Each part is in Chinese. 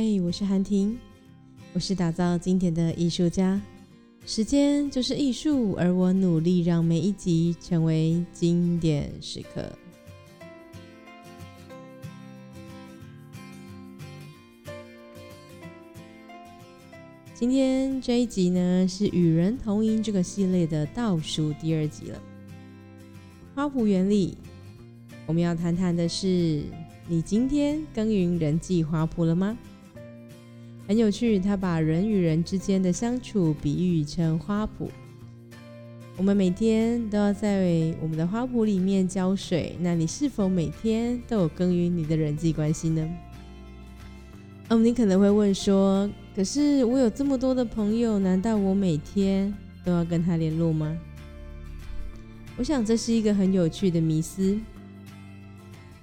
嘿，我是韩婷，我是打造经典的艺术家。时间就是艺术，而我努力让每一集成为经典时刻。今天这一集呢，是《与人同音》这个系列的倒数第二集了。花圃原理，我们要谈谈的是：你今天耕耘人际花圃了吗？很有趣，他把人与人之间的相处比喻成花圃。我们每天都要在我们的花圃里面浇水，那你是否每天都有耕耘你的人际关系呢？嗯，你可能会问说：“可是我有这么多的朋友，难道我每天都要跟他联络吗？”我想这是一个很有趣的迷思。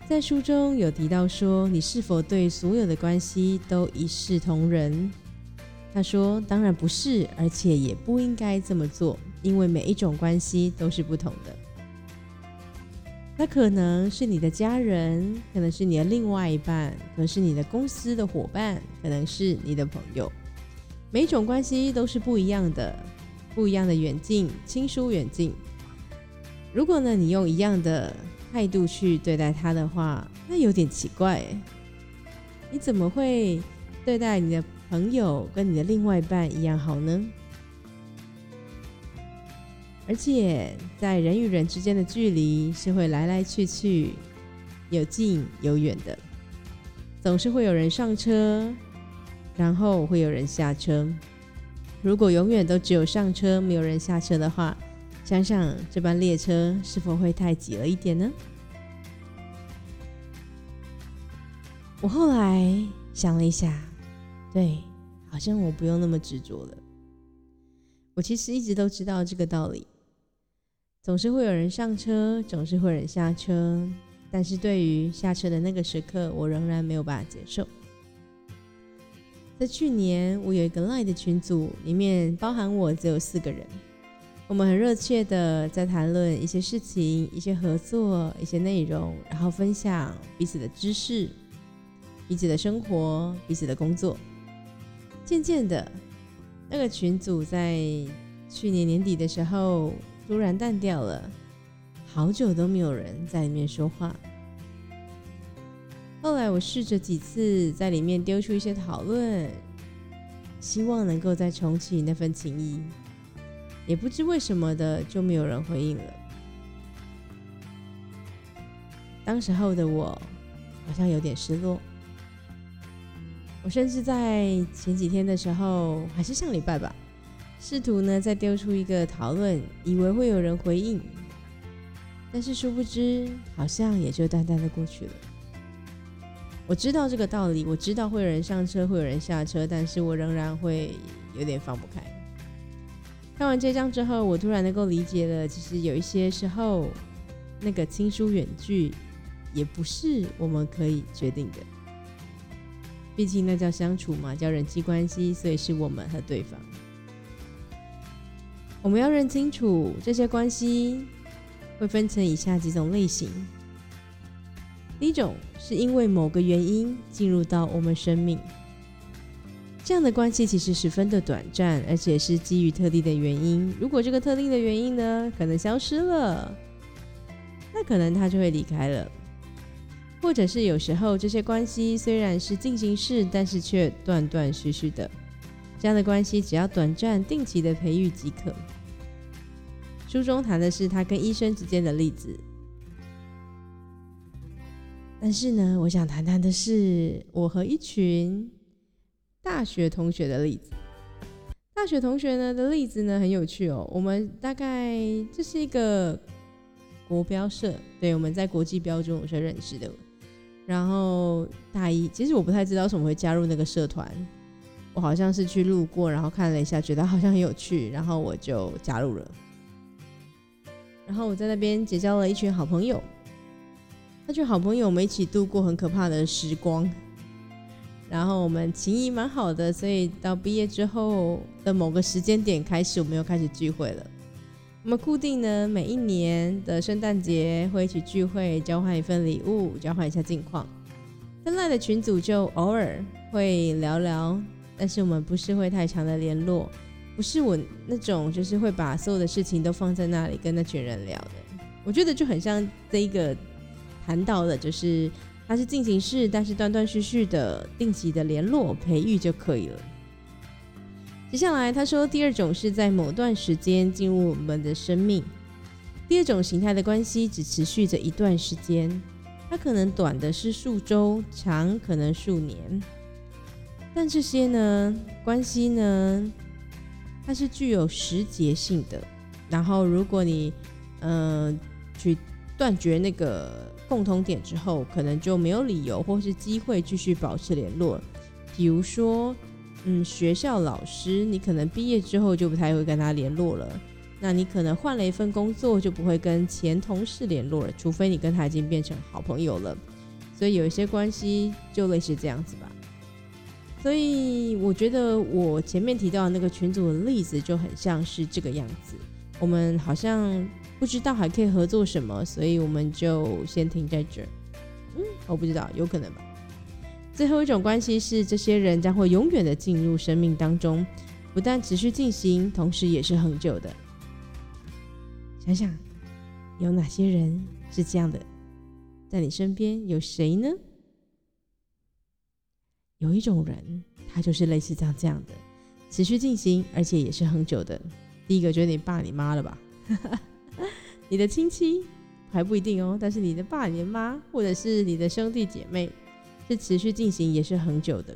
在书中有提到说，你是否对所有的关系都一视同仁？他说：“当然不是，而且也不应该这么做，因为每一种关系都是不同的。那可能是你的家人，可能是你的另外一半，可能是你的公司的伙伴，可能是你的朋友。每种关系都是不一样的，不一样的远近，亲疏远近。如果呢，你用一样的。”态度去对待他的话，那有点奇怪。你怎么会对待你的朋友跟你的另外一半一样好呢？而且在人与人之间的距离是会来来去去，有近有远的，总是会有人上车，然后会有人下车。如果永远都只有上车，没有人下车的话，想想这班列车是否会太挤了一点呢？我后来想了一下，对，好像我不用那么执着了。我其实一直都知道这个道理，总是会有人上车，总是会有人下车，但是对于下车的那个时刻，我仍然没有办法接受。在去年，我有一个 Line 的群组，里面包含我只有四个人。我们很热切的在谈论一些事情、一些合作、一些内容，然后分享彼此的知识、彼此的生活、彼此的工作。渐渐的，那个群组在去年年底的时候突然淡掉了，好久都没有人在里面说话。后来我试着几次在里面丢出一些讨论，希望能够再重启那份情谊。也不知为什么的，就没有人回应了。当时候的我好像有点失落。我甚至在前几天的时候，还是上礼拜吧，试图呢再丢出一个讨论，以为会有人回应，但是殊不知，好像也就淡淡的过去了。我知道这个道理，我知道会有人上车，会有人下车，但是我仍然会有点放不开。看完这章之后，我突然能够理解了，其实有一些时候，那个亲疏远距也不是我们可以决定的。毕竟那叫相处嘛，叫人际关系，所以是我们和对方。我们要认清楚这些关系会分成以下几种类型。第一种是因为某个原因进入到我们生命。这样的关系其实十分的短暂，而且是基于特定的原因。如果这个特定的原因呢，可能消失了，那可能他就会离开了。或者是有时候这些关系虽然是进行式，但是却断断续续的。这样的关系只要短暂、定期的培育即可。书中谈的是他跟医生之间的例子，但是呢，我想谈谈的是我和一群。大学同学的例子，大学同学呢的例子呢很有趣哦。我们大概这是一个国标社，对，我们在国际标准中学认识的。然后大一，其实我不太知道为什么会加入那个社团，我好像是去路过，然后看了一下，觉得好像很有趣，然后我就加入了。然后我在那边结交了一群好朋友，那群好朋友我们一起度过很可怕的时光。然后我们情谊蛮好的，所以到毕业之后的某个时间点开始，我们又开始聚会了。我们固定呢，每一年的圣诞节会一起聚会，交换一份礼物，交换一下近况。分赖的群组就偶尔会聊聊，但是我们不是会太长的联络，不是我那种就是会把所有的事情都放在那里跟那群人聊的。我觉得就很像这一个谈到的，就是它是进行式，但是断断续续的定期的联络培育就可以了。接下来他说，第二种是在某段时间进入我们的生命。第二种形态的关系只持续着一段时间，它可能短的是数周，长可能数年。但这些呢，关系呢，它是具有时节性的。然后，如果你嗯去断绝那个共同点之后，可能就没有理由或是机会继续保持联络。比如说，嗯，学校老师，你可能毕业之后就不太会跟他联络了。那你可能换了一份工作，就不会跟前同事联络了，除非你跟他已经变成好朋友了。所以有一些关系就类似这样子吧。所以我觉得我前面提到的那个群组的例子就很像是这个样子。我们好像不知道还可以合作什么，所以我们就先停在这儿。嗯，我不知道，有可能吧。最后一种关系是，这些人将会永远的进入生命当中，不但持续进行，同时也是恒久的。想想有哪些人是这样的，在你身边有谁呢？有一种人，他就是类似这样这样的，持续进行，而且也是很久的。第一个就是你爸你妈了吧？你的亲戚还不一定哦，但是你的爸你的妈，或者是你的兄弟姐妹，是持续进行，也是很久的。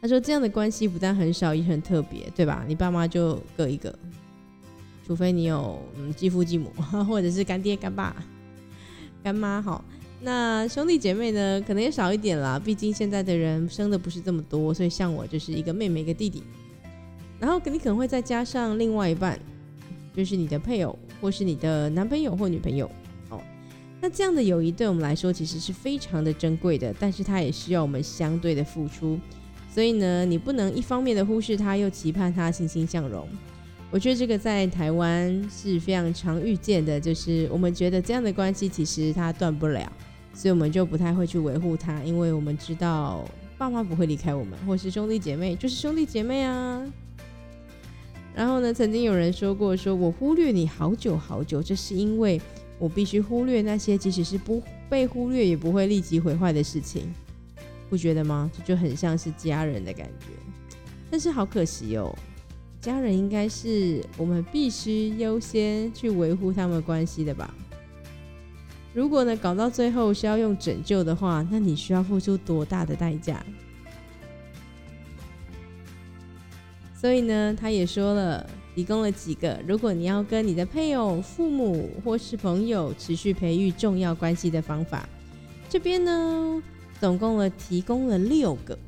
他说这样的关系不但很少，也很特别，对吧？你爸妈就各一个。除非你有嗯继父继母，或者是干爹干爸、干妈，好，那兄弟姐妹呢，可能也少一点啦。毕竟现在的人生的不是这么多，所以像我就是一个妹妹一个弟弟。然后你可能会再加上另外一半，就是你的配偶或是你的男朋友或女朋友。哦，那这样的友谊对我们来说其实是非常的珍贵的，但是它也需要我们相对的付出。所以呢，你不能一方面的忽视它，又期盼它欣欣向荣。我觉得这个在台湾是非常常遇见的，就是我们觉得这样的关系其实它断不了，所以我们就不太会去维护它，因为我们知道爸妈不会离开我们，或是兄弟姐妹就是兄弟姐妹啊。然后呢，曾经有人说过，说我忽略你好久好久，这是因为我必须忽略那些即使是不被忽略也不会立即毁坏的事情，不觉得吗？这就很像是家人的感觉，但是好可惜哦。家人应该是我们必须优先去维护他们关系的吧？如果呢搞到最后是要用拯救的话，那你需要付出多大的代价？所以呢，他也说了，提供了几个，如果你要跟你的配偶、父母或是朋友持续培育重要关系的方法，这边呢总共了提供了六个。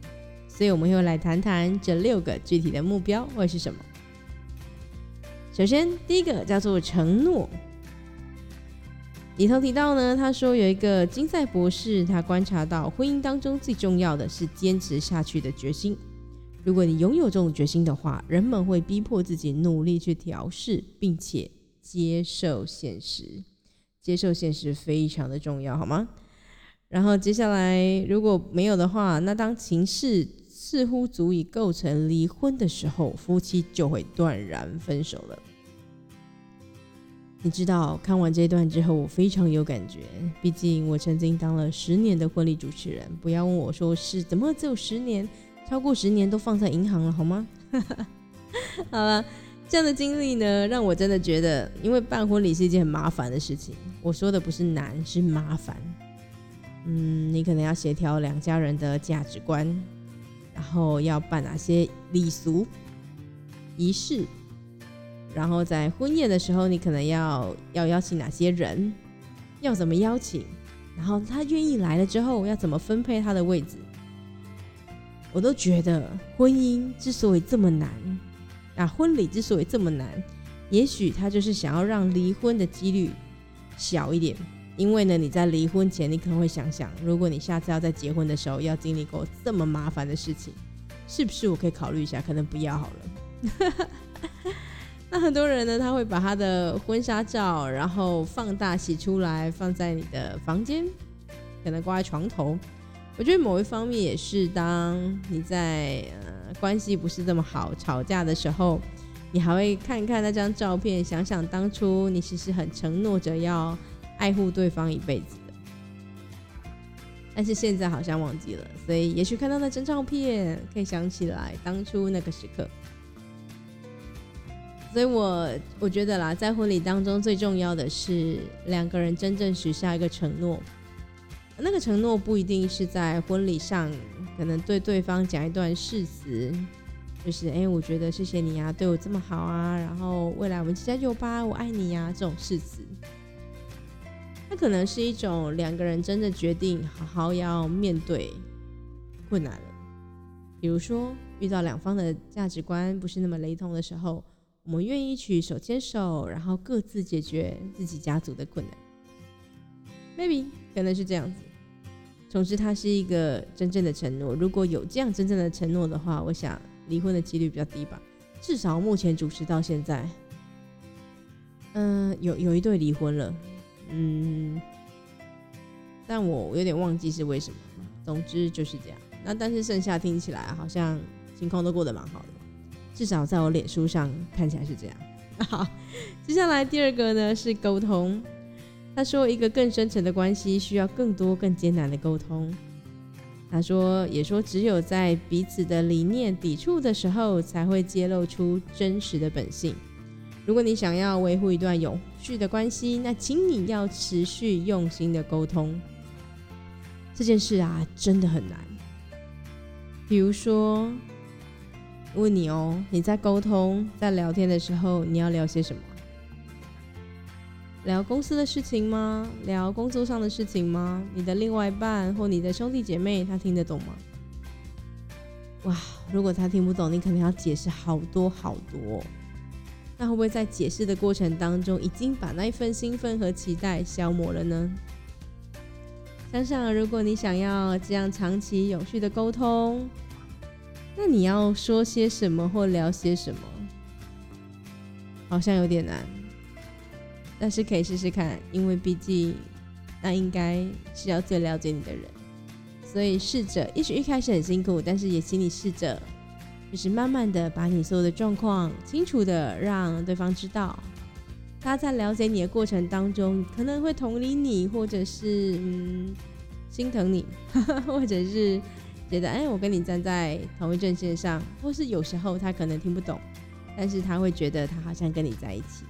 所以我们又来谈谈这六个具体的目标会是什么。首先，第一个叫做承诺。里头提到呢，他说有一个金赛博士，他观察到婚姻当中最重要的是坚持下去的决心。如果你拥有这种决心的话，人们会逼迫自己努力去调试，并且接受现实。接受现实非常的重要，好吗？然后接下来如果没有的话，那当情势似乎足以构成离婚的时候，夫妻就会断然分手了。你知道，看完这段之后，我非常有感觉。毕竟我曾经当了十年的婚礼主持人，不要问我说是怎么只有十年，超过十年都放在银行了，好吗？好了，这样的经历呢，让我真的觉得，因为办婚礼是一件很麻烦的事情。我说的不是难，是麻烦。嗯，你可能要协调两家人的价值观。然后要办哪些礼俗仪式？然后在婚宴的时候，你可能要要邀请哪些人？要怎么邀请？然后他愿意来了之后，要怎么分配他的位置？我都觉得婚姻之所以这么难，啊，婚礼之所以这么难，也许他就是想要让离婚的几率小一点。因为呢，你在离婚前，你可能会想想，如果你下次要在结婚的时候要经历过这么麻烦的事情，是不是我可以考虑一下，可能不要好了。那很多人呢，他会把他的婚纱照，然后放大洗出来，放在你的房间，可能挂在床头，我觉得某一方面也是，当你在呃关系不是这么好、吵架的时候，你还会看看那张照片，想想当初你其实很承诺着要爱护对方一辈子的，但是现在好像忘记了，所以也许看到那张照片，可以想起来当初那个时刻。所以我我觉得啦，在婚礼当中最重要的是两个人真正许下一个承诺。那个承诺不一定是在婚礼上，可能对对方讲一段誓词，就是哎，我觉得谢谢你啊，对我这么好啊，然后未来我们加油吧，我爱你呀，这种誓词。它可能是一种两个人真的决定好好要面对困难了。比如说遇到两方的价值观不是那么雷同的时候，我们愿意去手牵手，然后各自解决自己家族的困难。Maybe 可能是这样子。总之，它是一个真正的承诺。如果有这样真正的承诺的话，我想离婚的几率比较低吧。至少目前主持到现在，嗯，有有一对离婚了，嗯，但我有点忘记是为什么。总之就是这样。那但是剩下听起来好像情况都过得蛮好的，至少在我脸书上看起来是这样。好，接下来第二个呢是沟通。他说：“一个更深层的关系需要更多、更艰难的沟通。”他说：“也说，只有在彼此的理念抵触的时候，才会揭露出真实的本性。如果你想要维护一段永续的关系，那请你要持续用心的沟通。这件事啊，真的很难。比如说，问你哦，你在沟通、在聊天的时候，你要聊些什么？”聊公司的事情吗？聊工作上的事情吗？你的另外一半或你的兄弟姐妹，他听得懂吗？哇，如果他听不懂，你可能要解释好多好多。那会不会在解释的过程当中，已经把那一份兴奋和期待消磨了呢？想想，如果你想要这样长期有序的沟通，那你要说些什么或聊些什么？好像有点难。但是可以试试看，因为毕竟那应该是要最了解你的人，所以试着，也许一开始很辛苦，但是也请你试着，就是慢慢的把你所有的状况清楚的让对方知道，他在了解你的过程当中，可能会同理你，或者是嗯心疼你，或者是觉得哎我跟你站在同一阵线上，或是有时候他可能听不懂，但是他会觉得他好像跟你在一起。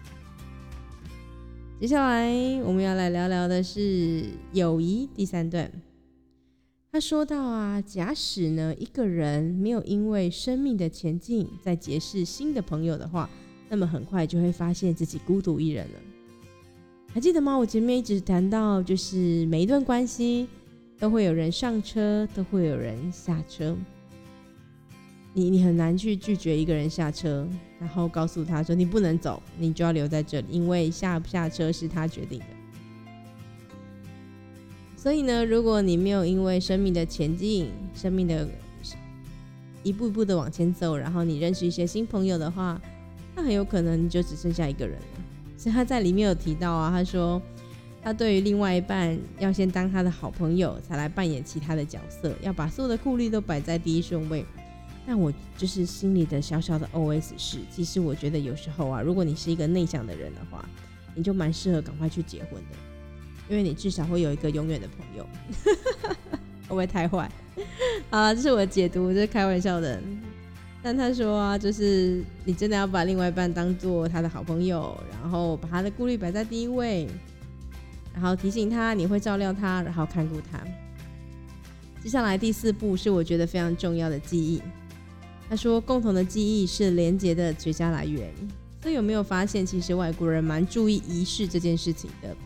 接下来我们要来聊聊的是友谊第三段。他说到啊，假使呢一个人没有因为生命的前进在结识新的朋友的话，那么很快就会发现自己孤独一人了。还记得吗？我前面一直谈到，就是每一段关系都会有人上车，都会有人下车。你你很难去拒绝一个人下车，然后告诉他说你不能走，你就要留在这里，因为下不下车是他决定的。所以呢，如果你没有因为生命的前进，生命的一步一步的往前走，然后你认识一些新朋友的话，那很有可能你就只剩下一个人了。所以他在里面有提到啊，他说他对于另外一半要先当他的好朋友，才来扮演其他的角色，要把所有的顾虑都摆在第一顺位。但我就是心里的小小的 OS 是，其实我觉得有时候啊，如果你是一个内向的人的话，你就蛮适合赶快去结婚的，因为你至少会有一个永远的朋友。会不会太坏？啊，这是我的解读，这是开玩笑的。但他说啊，就是你真的要把另外一半当做他的好朋友，然后把他的顾虑摆在第一位，然后提醒他你会照料他，然后看顾他。接下来第四步是我觉得非常重要的记忆。他说：“共同的记忆是连接的绝佳来源。”所以有没有发现，其实外国人蛮注意仪式这件事情的？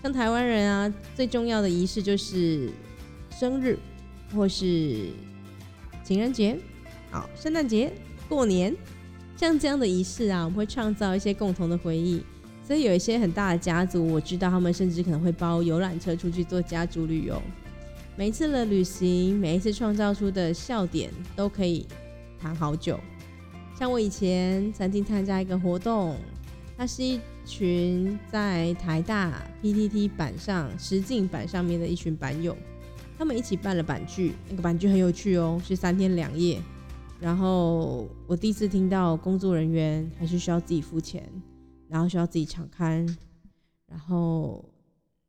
像台湾人啊，最重要的仪式就是生日，或是情人节、好圣诞节、过年，像这样的仪式啊，我们会创造一些共同的回忆。所以有一些很大的家族，我知道他们甚至可能会包游览车出去做家族旅游。每一次的旅行，每一次创造出的笑点，都可以。谈好久，像我以前曾经参加一个活动，它是一群在台大 PTT 板上实境板上面的一群板友，他们一起办了板剧，那个板剧很有趣哦，是三天两夜。然后我第一次听到工作人员还是需要自己付钱，然后需要自己抢刊，然后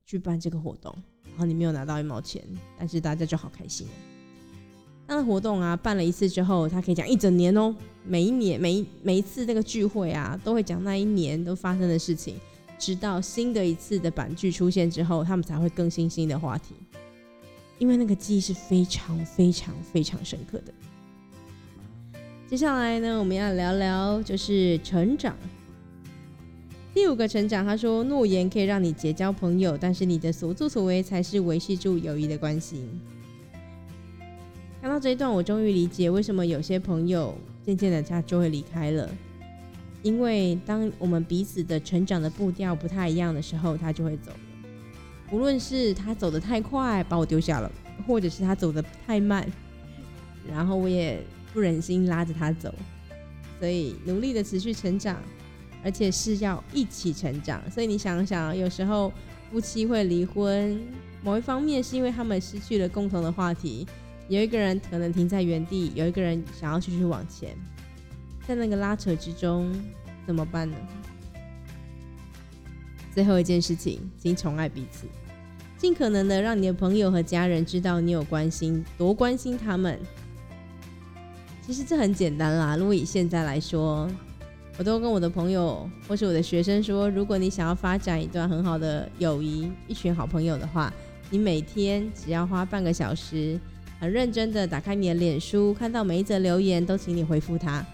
去办这个活动，然后你没有拿到一毛钱，但是大家就好开心。那个活动啊，办了一次之后，他可以讲一整年哦，每一年每一每一次那个聚会啊，都会讲那一年都发生的事情，直到新的一次的板剧出现之后，他们才会更新新的话题，因为那个记忆是非常非常非常深刻的。接下来呢，我们要聊聊就是成长。第五个成长，他说诺言可以让你结交朋友，但是你的所作所为才是维系住友谊的关系。看到这一段，我终于理解为什么有些朋友渐渐的他就会离开了，因为当我们彼此的成长的步调不太一样的时候，他就会走了。无论是他走得太快把我丢下了，或者是他走得太慢，然后我也。不忍心拉着他走，所以努力的持续成长，而且是要一起成长。所以你想想，有时候夫妻会离婚，某一方面是因为他们失去了共同的话题，有一个人可能停在原地，有一个人想要继续往前，在那个拉扯之中怎么办呢？最后一件事情，请宠爱彼此，尽可能的让你的朋友和家人知道你有关心，多关心他们。其实这很简单啦。如果以现在来说，我都跟我的朋友或是我的学生说，如果你想要发展一段很好的友谊，一群好朋友的话，你每天只要花半个小时，很认真的打开你的脸书，看到每一则留言都请你回复他。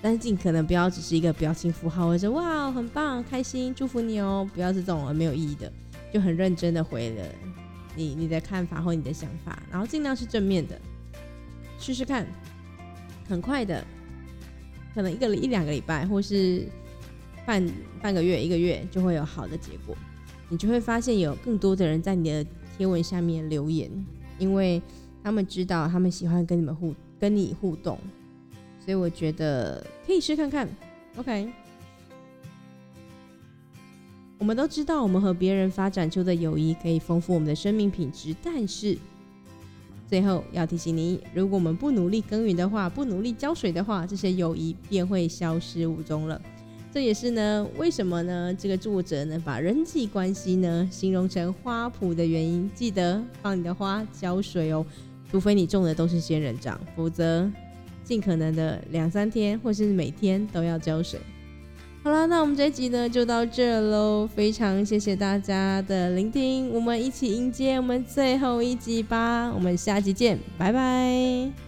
但是尽可能不要只是一个表情符号，或者哇很棒、开心、祝福你哦，不要是这种没有意义的，就很认真的回了你你的看法或你的想法，然后尽量是正面的。试试看，很快的，可能一个一两个礼拜，或是半半个月、一个月，就会有好的结果。你就会发现有更多的人在你的贴文下面留言，因为他们知道他们喜欢跟你们互跟你互动，所以我觉得可以试看看。OK，我们都知道，我们和别人发展出的友谊可以丰富我们的生命品质，但是。最后要提醒你，如果我们不努力耕耘的话，不努力浇水的话，这些友谊便会消失无踪了。这也是呢，为什么呢？这个作者呢，把人际关系呢形容成花圃的原因。记得帮你的花浇水哦，除非你种的都是仙人掌，否则尽可能的两三天或是每天都要浇水。好啦，那我们这一集呢就到这喽，非常谢谢大家的聆听，我们一起迎接我们最后一集吧，我们下集见，拜拜。